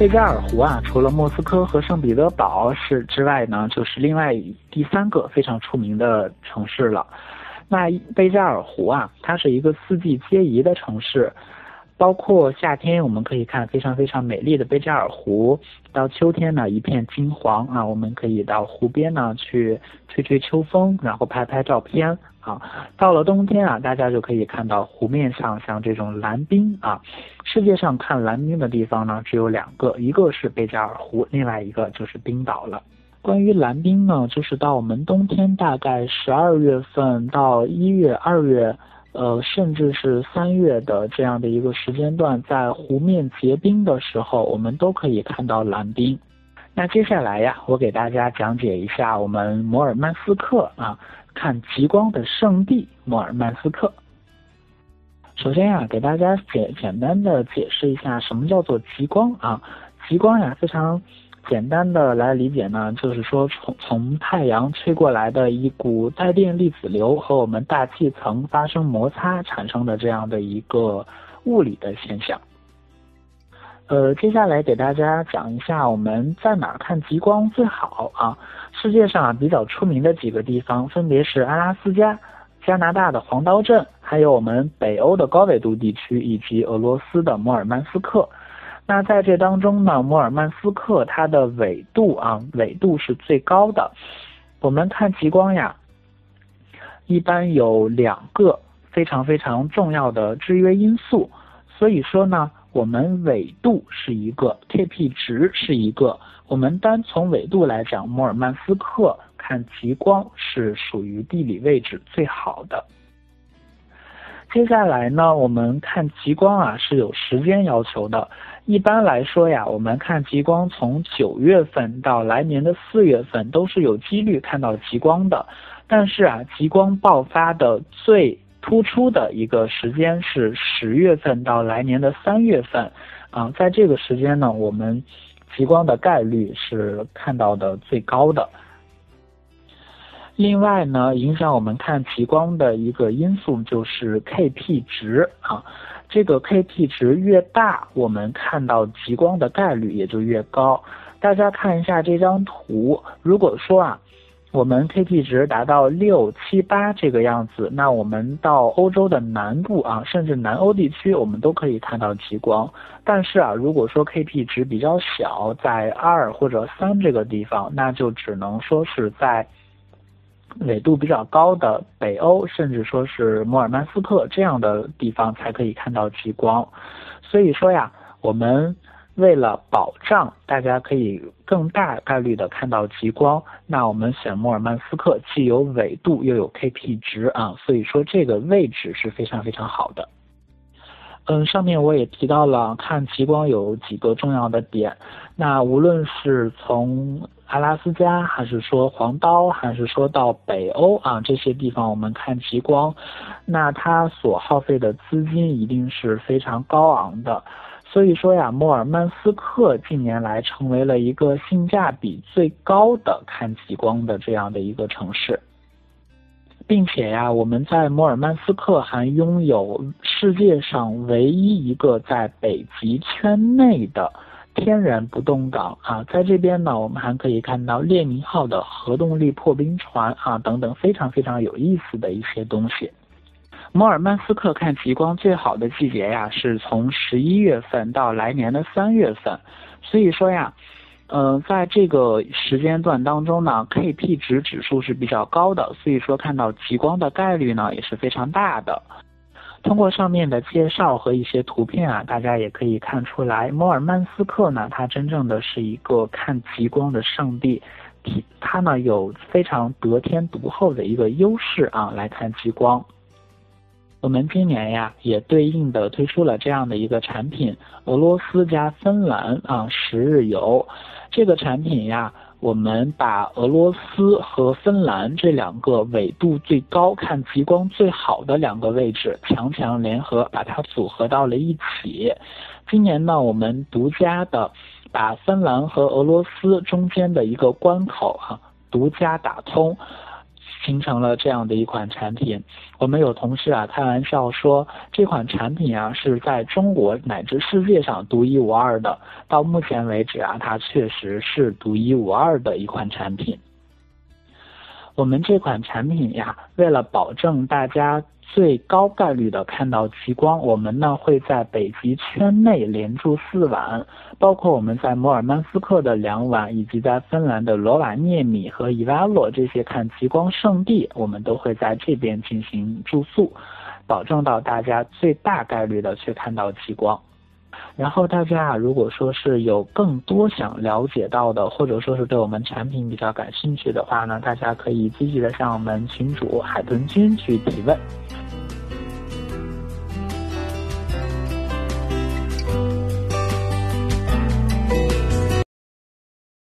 贝加尔湖啊，除了莫斯科和圣彼得堡是之外呢，就是另外第三个非常出名的城市了。那贝加尔湖啊，它是一个四季皆宜的城市。包括夏天，我们可以看非常非常美丽的贝加尔湖；到秋天呢，一片金黄啊，我们可以到湖边呢去吹吹秋风，然后拍拍照片啊。到了冬天啊，大家就可以看到湖面上像这种蓝冰啊。世界上看蓝冰的地方呢，只有两个，一个是贝加尔湖，另外一个就是冰岛了。关于蓝冰呢，就是到我们冬天大概十二月份到一月、二月。呃，甚至是三月的这样的一个时间段，在湖面结冰的时候，我们都可以看到蓝冰。那接下来呀，我给大家讲解一下我们摩尔曼斯克啊，看极光的圣地摩尔曼斯克。首先呀，给大家简简单的解释一下什么叫做极光啊？极光呀，非常。简单的来理解呢，就是说从从太阳吹过来的一股带电粒子流和我们大气层发生摩擦产生的这样的一个物理的现象。呃，接下来给大家讲一下我们在哪看极光最好啊？世界上啊比较出名的几个地方分别是阿拉斯加、加拿大的黄刀镇，还有我们北欧的高纬度地区以及俄罗斯的摩尔曼斯克。那在这当中呢，摩尔曼斯克它的纬度啊，纬度是最高的。我们看极光呀，一般有两个非常非常重要的制约因素。所以说呢，我们纬度是一个，Kp 值是一个。我们单从纬度来讲，摩尔曼斯克看极光是属于地理位置最好的。接下来呢，我们看极光啊是有时间要求的。一般来说呀，我们看极光从九月份到来年的四月份都是有几率看到极光的。但是啊，极光爆发的最突出的一个时间是十月份到来年的三月份。啊，在这个时间呢，我们极光的概率是看到的最高的。另外呢，影响我们看极光的一个因素就是 Kp 值啊，这个 Kp 值越大，我们看到极光的概率也就越高。大家看一下这张图，如果说啊，我们 Kp 值达到六七八这个样子，那我们到欧洲的南部啊，甚至南欧地区，我们都可以看到极光。但是啊，如果说 Kp 值比较小，在二或者三这个地方，那就只能说是在。纬度比较高的北欧，甚至说是摩尔曼斯克这样的地方才可以看到极光。所以说呀，我们为了保障大家可以更大概率的看到极光，那我们选摩尔曼斯克既有纬度又有 Kp 值啊，所以说这个位置是非常非常好的。嗯，上面我也提到了看极光有几个重要的点，那无论是从阿拉斯加，还是说黄刀，还是说到北欧啊这些地方，我们看极光，那它所耗费的资金一定是非常高昂的。所以说呀，摩尔曼斯克近年来成为了一个性价比最高的看极光的这样的一个城市，并且呀，我们在摩尔曼斯克还拥有世界上唯一一个在北极圈内的。天然不动港啊，在这边呢，我们还可以看到列宁号的核动力破冰船啊，等等非常非常有意思的一些东西。摩尔曼斯克看极光最好的季节呀，是从十一月份到来年的三月份。所以说呀，嗯，在这个时间段当中呢，Kp 值指数是比较高的，所以说看到极光的概率呢也是非常大的。通过上面的介绍和一些图片啊，大家也可以看出来，摩尔曼斯克呢，它真正的是一个看极光的圣地，它呢有非常得天独厚的一个优势啊，来看极光。我们今年呀，也对应的推出了这样的一个产品，俄罗斯加芬兰啊十日游，这个产品呀。我们把俄罗斯和芬兰这两个纬度最高、看极光最好的两个位置强强联合，把它组合到了一起。今年呢，我们独家的把芬兰和俄罗斯中间的一个关口啊，独家打通，形成了这样的一款产品。我们有同事啊开玩笑说，这款产品啊是在中国乃至世界上独一无二的。到目前为止啊，它确实是独一无二的一款产品。我们这款产品呀，为了保证大家最高概率的看到极光，我们呢会在北极圈内连住四晚，包括我们在摩尔曼斯克的两晚，以及在芬兰的罗瓦涅米和伊瓦洛这些看极光圣地，我们都会在这边进行住宿，保证到大家最大概率的去看到极光。然后大家，如果说是有更多想了解到的，或者说是对我们产品比较感兴趣的话呢，大家可以积极的向我们群主海豚君去提问。